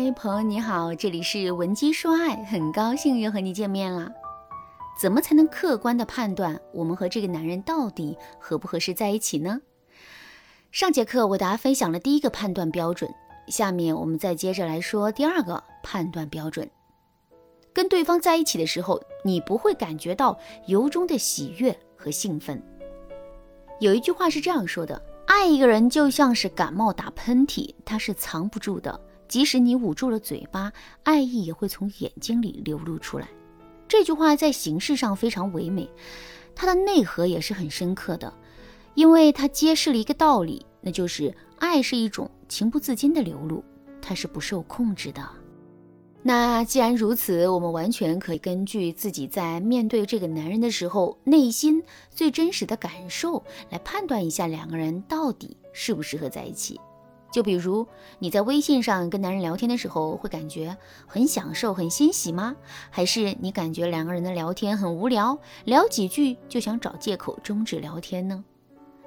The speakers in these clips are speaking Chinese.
嗨，朋友你好，这里是文姬说爱，很高兴又和你见面了。怎么才能客观的判断我们和这个男人到底合不合适在一起呢？上节课我给大家分享了第一个判断标准，下面我们再接着来说第二个判断标准。跟对方在一起的时候，你不会感觉到由衷的喜悦和兴奋。有一句话是这样说的。爱一个人就像是感冒打喷嚏，他是藏不住的。即使你捂住了嘴巴，爱意也会从眼睛里流露出来。这句话在形式上非常唯美，它的内核也是很深刻的，因为它揭示了一个道理，那就是爱是一种情不自禁的流露，它是不受控制的。那既然如此，我们完全可以根据自己在面对这个男人的时候内心最真实的感受来判断一下两个人到底适不适合在一起。就比如你在微信上跟男人聊天的时候，会感觉很享受、很欣喜吗？还是你感觉两个人的聊天很无聊，聊几句就想找借口终止聊天呢？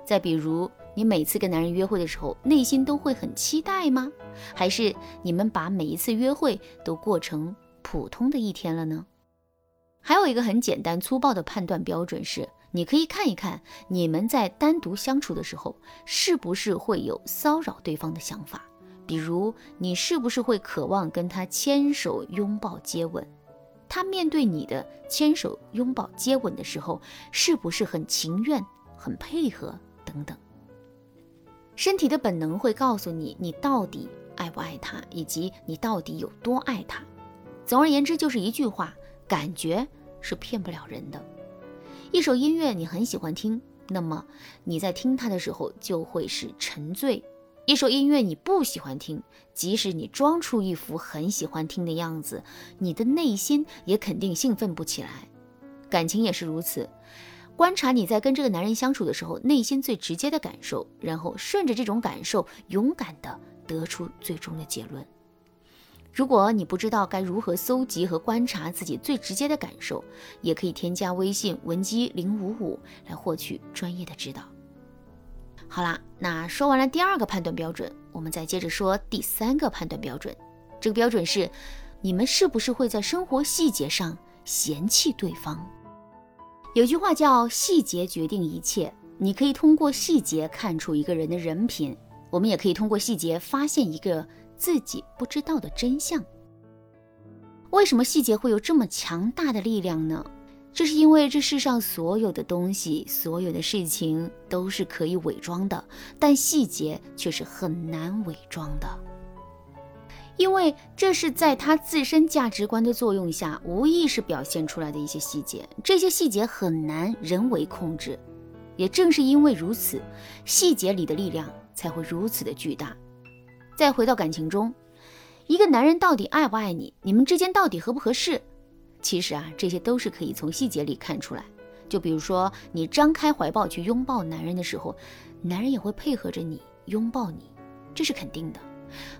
再比如。你每次跟男人约会的时候，内心都会很期待吗？还是你们把每一次约会都过成普通的一天了呢？还有一个很简单粗暴的判断标准是，你可以看一看你们在单独相处的时候，是不是会有骚扰对方的想法。比如，你是不是会渴望跟他牵手、拥抱、接吻？他面对你的牵手、拥抱、接吻的时候，是不是很情愿、很配合等等？身体的本能会告诉你，你到底爱不爱他，以及你到底有多爱他。总而言之，就是一句话：感觉是骗不了人的。一首音乐你很喜欢听，那么你在听它的时候就会是沉醉；一首音乐你不喜欢听，即使你装出一副很喜欢听的样子，你的内心也肯定兴奋不起来。感情也是如此。观察你在跟这个男人相处的时候，内心最直接的感受，然后顺着这种感受，勇敢的得出最终的结论。如果你不知道该如何搜集和观察自己最直接的感受，也可以添加微信文姬零五五来获取专业的指导。好啦，那说完了第二个判断标准，我们再接着说第三个判断标准。这个标准是，你们是不是会在生活细节上嫌弃对方？有句话叫“细节决定一切”，你可以通过细节看出一个人的人品，我们也可以通过细节发现一个自己不知道的真相。为什么细节会有这么强大的力量呢？这是因为这世上所有的东西、所有的事情都是可以伪装的，但细节却是很难伪装的。因为这是在他自身价值观的作用下无意识表现出来的一些细节，这些细节很难人为控制。也正是因为如此，细节里的力量才会如此的巨大。再回到感情中，一个男人到底爱不爱你，你们之间到底合不合适？其实啊，这些都是可以从细节里看出来。就比如说，你张开怀抱去拥抱男人的时候，男人也会配合着你拥抱你，这是肯定的。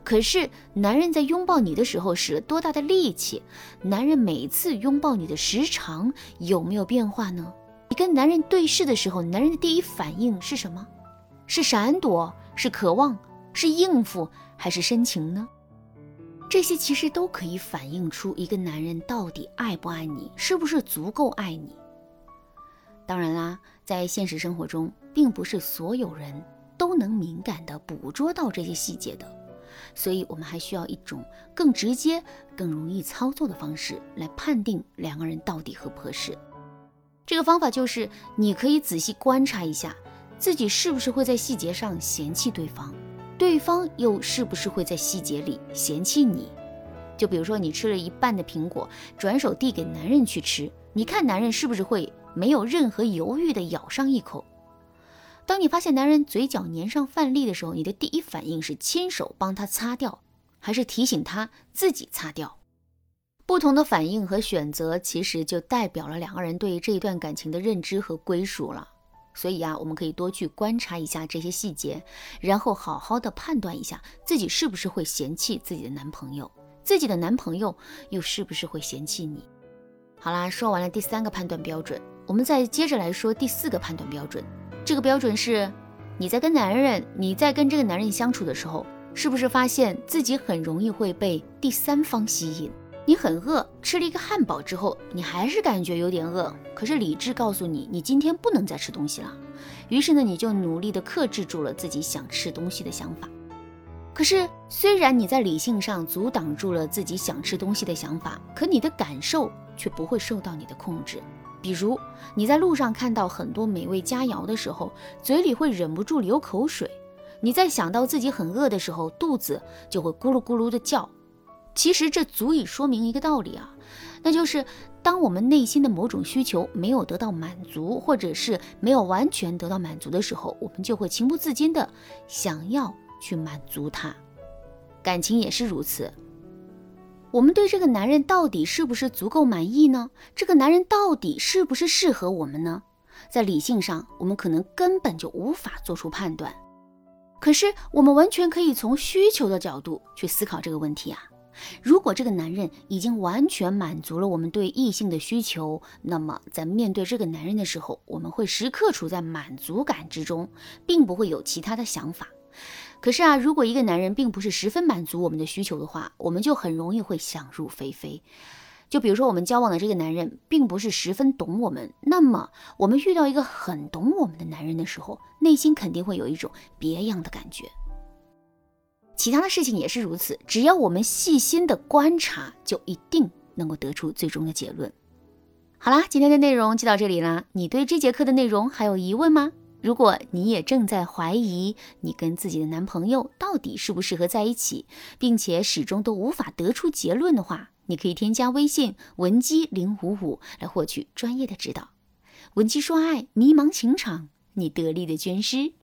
可是，男人在拥抱你的时候使了多大的力气？男人每次拥抱你的时长有没有变化呢？你跟男人对视的时候，男人的第一反应是什么？是闪躲？是渴望？是应付？还是深情呢？这些其实都可以反映出一个男人到底爱不爱你，是不是足够爱你。当然啦，在现实生活中，并不是所有人都能敏感地捕捉到这些细节的。所以，我们还需要一种更直接、更容易操作的方式来判定两个人到底合不合适。这个方法就是，你可以仔细观察一下，自己是不是会在细节上嫌弃对方，对方又是不是会在细节里嫌弃你。就比如说，你吃了一半的苹果，转手递给男人去吃，你看男人是不是会没有任何犹豫地咬上一口？当你发现男人嘴角粘上饭粒的时候，你的第一反应是亲手帮他擦掉，还是提醒他自己擦掉？不同的反应和选择，其实就代表了两个人对这一段感情的认知和归属了。所以啊，我们可以多去观察一下这些细节，然后好好的判断一下自己是不是会嫌弃自己的男朋友，自己的男朋友又是不是会嫌弃你。好啦，说完了第三个判断标准，我们再接着来说第四个判断标准。这个标准是，你在跟男人，你在跟这个男人相处的时候，是不是发现自己很容易会被第三方吸引？你很饿，吃了一个汉堡之后，你还是感觉有点饿，可是理智告诉你，你今天不能再吃东西了。于是呢，你就努力的克制住了自己想吃东西的想法。可是，虽然你在理性上阻挡住了自己想吃东西的想法，可你的感受却不会受到你的控制。比如，你在路上看到很多美味佳肴的时候，嘴里会忍不住流口水；你在想到自己很饿的时候，肚子就会咕噜咕噜的叫。其实这足以说明一个道理啊，那就是当我们内心的某种需求没有得到满足，或者是没有完全得到满足的时候，我们就会情不自禁的想要去满足它。感情也是如此，我们对这个男人到底是不是足够满意呢？这个男人到底是不是适合我们呢？在理性上，我们可能根本就无法做出判断，可是我们完全可以从需求的角度去思考这个问题啊。如果这个男人已经完全满足了我们对异性的需求，那么在面对这个男人的时候，我们会时刻处在满足感之中，并不会有其他的想法。可是啊，如果一个男人并不是十分满足我们的需求的话，我们就很容易会想入非非。就比如说，我们交往的这个男人并不是十分懂我们，那么我们遇到一个很懂我们的男人的时候，内心肯定会有一种别样的感觉。其他的事情也是如此，只要我们细心的观察，就一定能够得出最终的结论。好啦，今天的内容就到这里啦。你对这节课的内容还有疑问吗？如果你也正在怀疑你跟自己的男朋友到底适不适合在一起，并且始终都无法得出结论的话，你可以添加微信文姬零五五来获取专业的指导。文姬说爱，迷茫情场，你得力的军师。